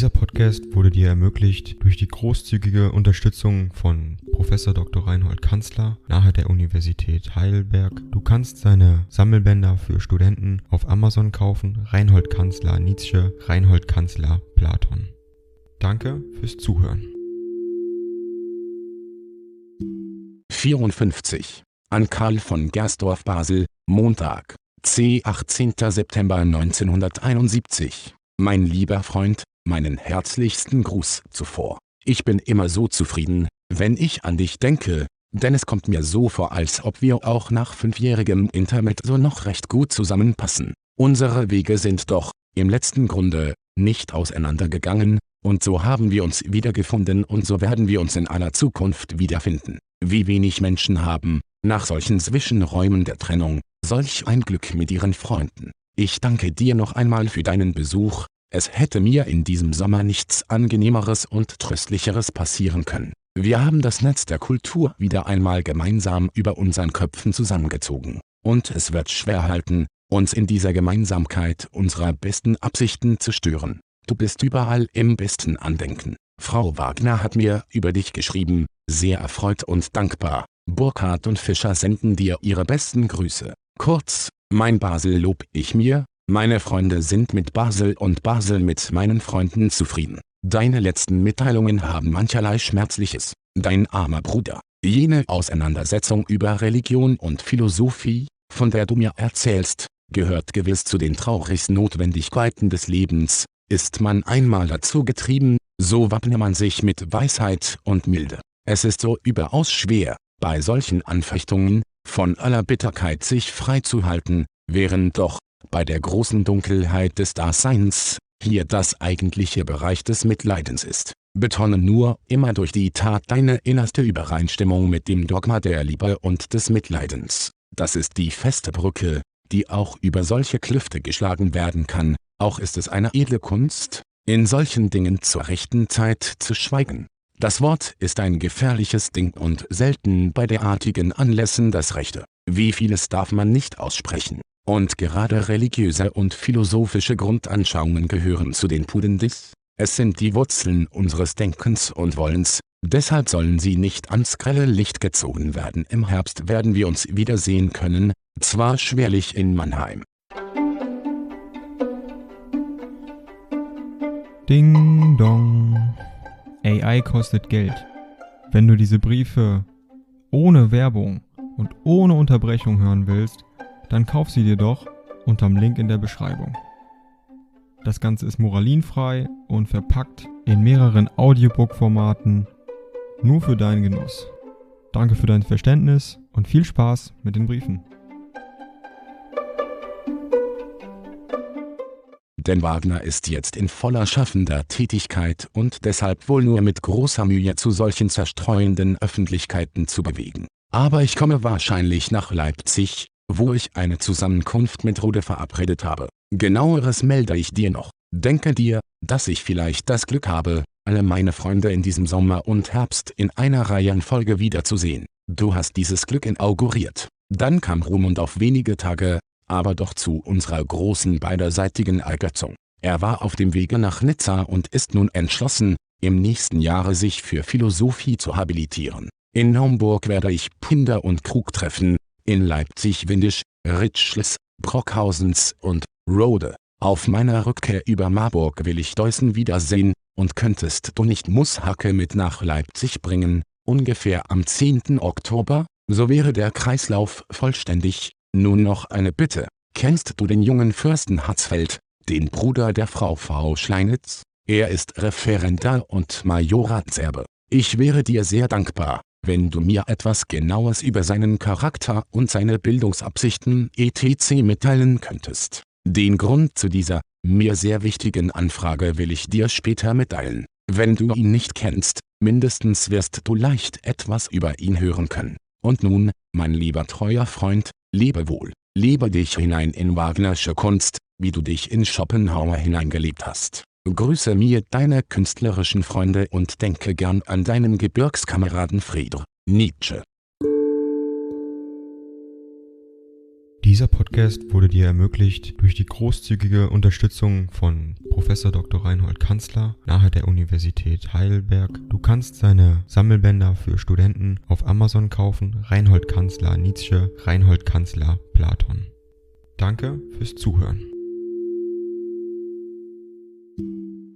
Dieser Podcast wurde dir ermöglicht durch die großzügige Unterstützung von Professor Dr. Reinhold Kanzler nahe der Universität Heidelberg. Du kannst seine Sammelbänder für Studenten auf Amazon kaufen. Reinhold Kanzler Nietzsche, Reinhold Kanzler Platon. Danke fürs Zuhören. 54. An Karl von Gersdorf Basel, Montag, C. 18. September 1971. Mein lieber Freund, meinen herzlichsten Gruß zuvor. Ich bin immer so zufrieden, wenn ich an dich denke, denn es kommt mir so vor, als ob wir auch nach fünfjährigem Internet so noch recht gut zusammenpassen. Unsere Wege sind doch, im letzten Grunde, nicht auseinandergegangen, und so haben wir uns wiedergefunden und so werden wir uns in aller Zukunft wiederfinden. Wie wenig Menschen haben, nach solchen Zwischenräumen der Trennung, solch ein Glück mit ihren Freunden. Ich danke dir noch einmal für deinen Besuch, es hätte mir in diesem Sommer nichts angenehmeres und tröstlicheres passieren können. Wir haben das Netz der Kultur wieder einmal gemeinsam über unseren Köpfen zusammengezogen. Und es wird schwer halten, uns in dieser Gemeinsamkeit unserer besten Absichten zu stören. Du bist überall im besten Andenken. Frau Wagner hat mir über dich geschrieben, sehr erfreut und dankbar. Burkhardt und Fischer senden dir ihre besten Grüße. Kurz, mein Basel lob ich mir, meine Freunde sind mit Basel und Basel mit meinen Freunden zufrieden. Deine letzten Mitteilungen haben mancherlei Schmerzliches. Dein armer Bruder. Jene Auseinandersetzung über Religion und Philosophie, von der du mir erzählst, gehört gewiss zu den traurigsten Notwendigkeiten des Lebens. Ist man einmal dazu getrieben, so wappne man sich mit Weisheit und Milde. Es ist so überaus schwer, bei solchen Anfechtungen, von aller Bitterkeit sich freizuhalten, während doch, bei der großen Dunkelheit des Daseins, hier das eigentliche Bereich des Mitleidens ist. Betone nur immer durch die Tat deine innerste Übereinstimmung mit dem Dogma der Liebe und des Mitleidens. Das ist die feste Brücke, die auch über solche Klüfte geschlagen werden kann, auch ist es eine edle Kunst, in solchen Dingen zur rechten Zeit zu schweigen. Das Wort ist ein gefährliches Ding und selten bei derartigen Anlässen das Rechte. Wie vieles darf man nicht aussprechen. Und gerade religiöse und philosophische Grundanschauungen gehören zu den Pudendis. Es sind die Wurzeln unseres Denkens und Wollens, deshalb sollen sie nicht ans grelle Licht gezogen werden. Im Herbst werden wir uns wiedersehen können, zwar schwerlich in Mannheim. Ding dong. AI kostet Geld. Wenn du diese Briefe ohne Werbung und ohne Unterbrechung hören willst, dann kauf sie dir doch unterm Link in der Beschreibung. Das Ganze ist moralinfrei und verpackt in mehreren Audiobook-Formaten nur für deinen Genuss. Danke für dein Verständnis und viel Spaß mit den Briefen. denn Wagner ist jetzt in voller schaffender Tätigkeit und deshalb wohl nur mit großer Mühe zu solchen zerstreuenden Öffentlichkeiten zu bewegen. Aber ich komme wahrscheinlich nach Leipzig, wo ich eine Zusammenkunft mit Rode verabredet habe. Genaueres melde ich dir noch. Denke dir, dass ich vielleicht das Glück habe, alle meine Freunde in diesem Sommer und Herbst in einer Reihenfolge wiederzusehen. Du hast dieses Glück inauguriert. Dann kam Rumund auf wenige Tage, aber doch zu unserer großen beiderseitigen Ergötzung. Er war auf dem Wege nach Nizza und ist nun entschlossen, im nächsten Jahre sich für Philosophie zu habilitieren. In Naumburg werde ich Pinder und Krug treffen, in Leipzig Windisch, Ritschles, Brockhausens und Rode. Auf meiner Rückkehr über Marburg will ich Deussen wiedersehen, und könntest du nicht Musshacke mit nach Leipzig bringen, ungefähr am 10. Oktober, so wäre der Kreislauf vollständig, nun noch eine Bitte. Kennst du den jungen Fürsten Hatzfeld, den Bruder der Frau V. Schleinitz? Er ist Referendar und Majoratserbe. Ich wäre dir sehr dankbar, wenn du mir etwas Genaues über seinen Charakter und seine Bildungsabsichten etc. mitteilen könntest. Den Grund zu dieser, mir sehr wichtigen Anfrage will ich dir später mitteilen. Wenn du ihn nicht kennst, mindestens wirst du leicht etwas über ihn hören können. Und nun, mein lieber treuer Freund, Lebe wohl, lebe dich hinein in Wagnersche Kunst, wie du dich in Schopenhauer hineingelebt hast. Grüße mir deine künstlerischen Freunde und denke gern an deinen Gebirgskameraden Friedr. Nietzsche. Dieser Podcast wurde dir ermöglicht durch die großzügige Unterstützung von Professor Dr. Reinhold Kanzler nahe der Universität Heidelberg. Du kannst seine Sammelbänder für Studenten auf Amazon kaufen. Reinhold Kanzler Nietzsche, Reinhold Kanzler Platon. Danke fürs Zuhören.